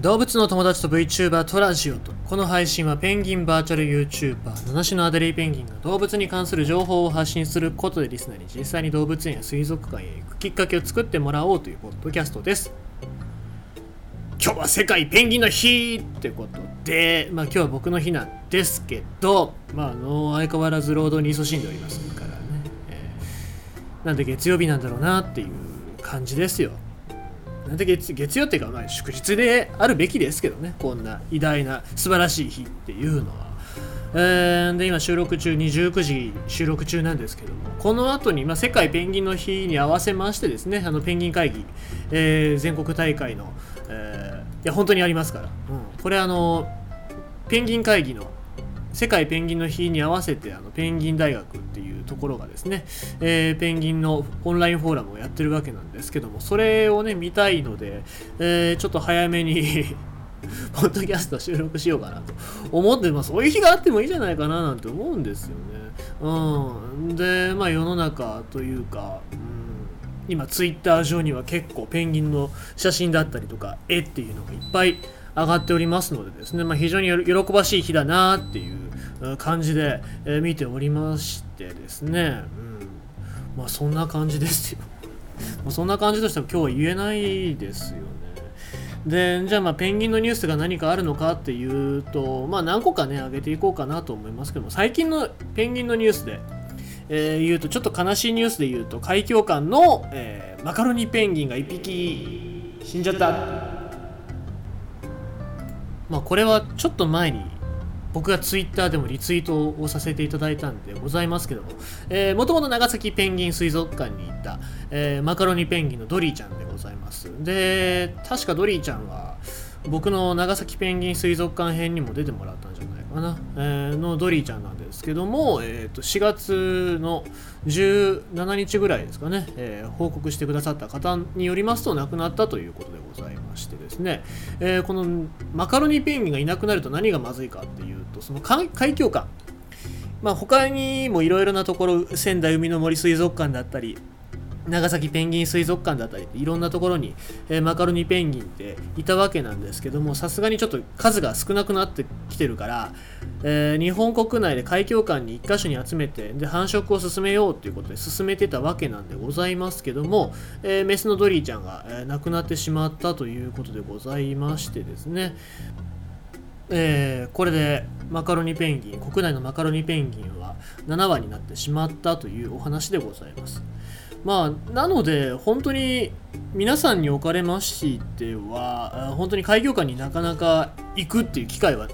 動物の友達と VTuber トラジオとこの配信はペンギンバーチャル YouTuber 七種のアデリーペンギンが動物に関する情報を発信することでリスナーに実際に動物園や水族館へ行くきっかけを作ってもらおうというポッドキャストです。今日は世界ペンギンの日ってことで、まあ、今日は僕の日なんですけど、まあ、あの相変わらず労働に勤しんでおりますからね、えーなんで月曜日なんだろうなっていう感じですよ。なんで月月曜っていうか、まあ、祝日であるべきですけどね。こんな偉大な素晴らしい日っていうのは。えーで今収録中29時収録中なんですけども。この後に、まあ、世界ペンギンの日に合わせましてですねあのペンギン会議、えー全国大会の、えーいや本当にありますから、うん、これあのペンギン会議の世界ペンギンの日に合わせてあのペンギン大学っていうところがですね、えーペンギンのオンラインフォーラムをやってるわけなんですけどもそれをね見たいので、えーちょっと早めに ポッドキャスト収録しようかなと思って、まあ、そういう日があってもいいじゃないかななんて思うんですよね。うん、で、まあ、世の中というか、うん、今ツイッター上には結構ペンギンの写真だったりとか絵っていうのがいっぱい上がっておりますのでですね、まあ、非常に喜ばしい日だなっていう感じで、え見ておりましてですね、うん、まあそんな感じですよ。まあそんな感じとしては今日は言えないですよね。でじゃあまあペンギンのニュースが何かあるのかっていうとまあ何個かね上げていこうかなと思いますけども最近のペンギンのニュースで、えー言うとちょっと悲しいニュースで言うと海峡館の、えーマカロニペンギンが1匹死んじゃったまあこれはちょっと前に僕がツイッターでもリツイートをさせていただいたんでございますけども、えー、もともと長崎ペンギン水族館にいた、えーマカロニペンギンのドリーちゃんでございます。で、確かドリーちゃんは僕の長崎ペンギン水族館編にも出てもらったんじゃないかな、えーのドリーちゃんなんですけども、えー、と4月の17日ぐらいですかね、えー報告してくださった方によりますと亡くなったということでございます。ましてですね、えーこのマカロニペンギンがいなくなると何がまずいかっていうとその海海峡館まあ他にもいろいろなところ仙台海の森水族館だったり長崎ペンギン水族館だったりいろんなところに、えーマカロニペンギンっていたわけなんですけどもさすがにちょっと数が少なくなってきてるから、えー日本国内で海峡館に1箇所に集めてで繁殖を進めようということで進めてたわけなんでございますけども、えーメスのドリーちゃんが、えー亡くなってしまったということでございましてですね。えーこれでマカロニペンギン国内のマカロニペンギンは7羽になってしまったというお話でございます。まあなので本当に皆さんにおかれましては本当に開業館になかなか行くっていう機会は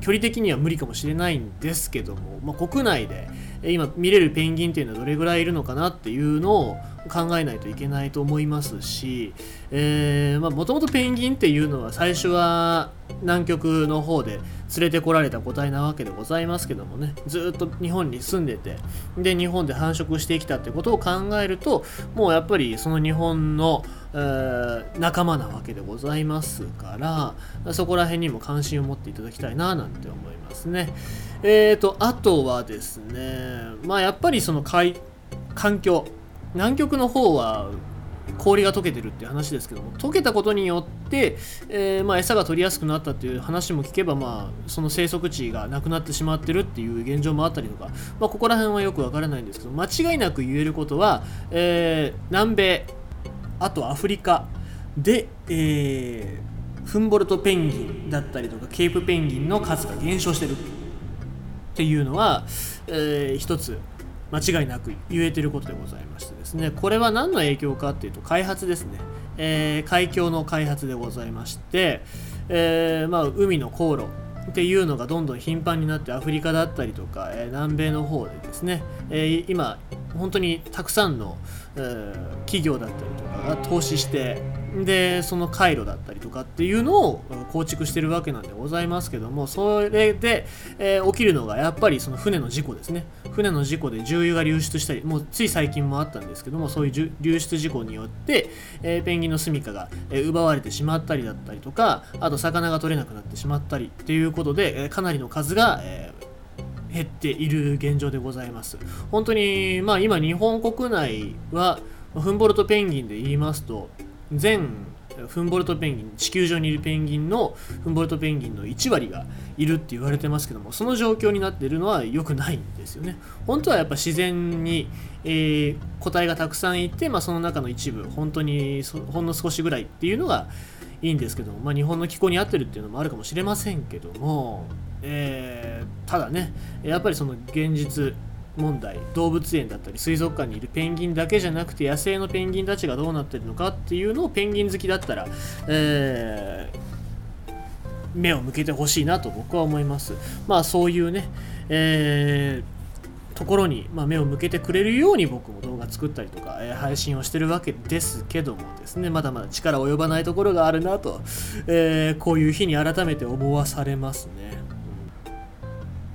距離的には無理かもしれないんですけども、まあ、国内で今見れるペンギンっていうのはどれぐらいいるのかなっていうのを考えないといけないと思いますしもともとペンギンっていうのは最初は南極の方で連れてこられた個体なわけでございますけどもねずっと日本に住んでてで日本で繁殖してきたってことを考えるともうやっぱりその日本の、えー仲間なわけでございますからそこら辺にも関心を持っていただきたいななんて思いますね。えーとあとはですねまあやっぱりその海環境南極の方は氷が溶けてるっていう話ですけども溶けたことによって、えーまあ、餌が取りやすくなったっていう話も聞けば、まあ、その生息地がなくなってしまってるっていう現状もあったりとか、まあ、ここら辺はよくわからないんですけど間違いなく言えることは、えー南米あとアフリカで、えーフンボルトペンギンだったりとかケープペンギンの数が減少してるっていうのは、えー一つ間違いなく言えてることでございましてですね。これは何の影響かっていうと開発ですね、えー海峡の開発でございまして、えーまあ、海の航路っていうのがどんどん頻繁になってアフリカだったりとか、えー南米の方でですね、えー今本当にたくさんの、え企業だったりとかが投資してでその回路だったりとかっていうのを構築してるわけなんでございますけどもそれで、えー起きるのがやっぱりその船の事故ですね。船の事故で重油が流出したりもうつい最近もあったんですけどもそういう流出事故によって、えーペンギンの住処が、え奪われてしまったりだったりとかあと魚が取れなくなってしまったりっていうことで、えかなりの数が、えー減っている現状でございます。本当に、まあ今日本国内は、フンボルトペンギンで言いますと、全フンボルトペンギン地球上にいるペンギンのフンボルトペンギンの1割がいるって言われてますけどもその状況になっているのは良くないんですよね本当はやっぱ自然に、えー、個体がたくさんいて、まあ、その中の一部本当にほんの少しぐらいっていうのがいいんですけども、まあ、日本の気候に合ってるっていうのもあるかもしれませんけども、えー、ただねやっぱりその現実問題動物園だったり水族館にいるペンギンだけじゃなくて野生のペンギンたちがどうなってるのかっていうのをペンギン好きだったら、えー、目を向けてほしいなと僕は思います。まあそういうね、えーところに、まあ、目を向けてくれるように僕も動画作ったりとか、えー、配信をしてるわけですけどもですねまだまだ力及ばないところがあるなと、えー、こういう日に改めて思わされますね、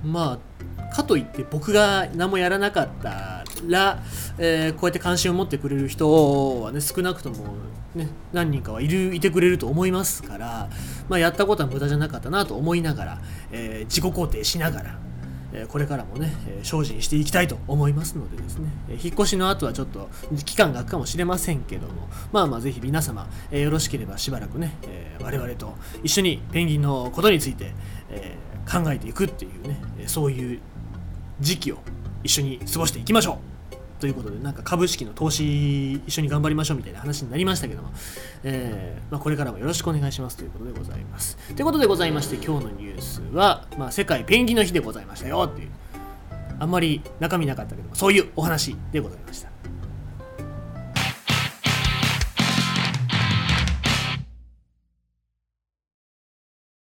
まあかといって僕が何もやらなかったら、えー、こうやって関心を持ってくれる人はね少なくとも、ね、何人かはいるいてくれると思いますから、まあ、やったことは無駄じゃなかったなと思いながら、え自己肯定しながらこれからもね、精進していきたいと思いますのでですね、引っ越しの後はちょっと期間が空くかもしれませんけども、まあまあぜひ皆様、よろしければしばらくね、我々と一緒にペンギンのことについてえ考えていくっていうね、そういう時期を一緒に過ごしていきましょうということで、なんか株式の投資一緒に頑張りましょうみたいな話になりましたけども、えー、まあ、これからもよろしくお願いしますということでございます。ということでございまして、今日のニュースは、まあ、世界ペンギンの日でございましたよっていう、あんまり中身なかったけども、そういうお話でございました。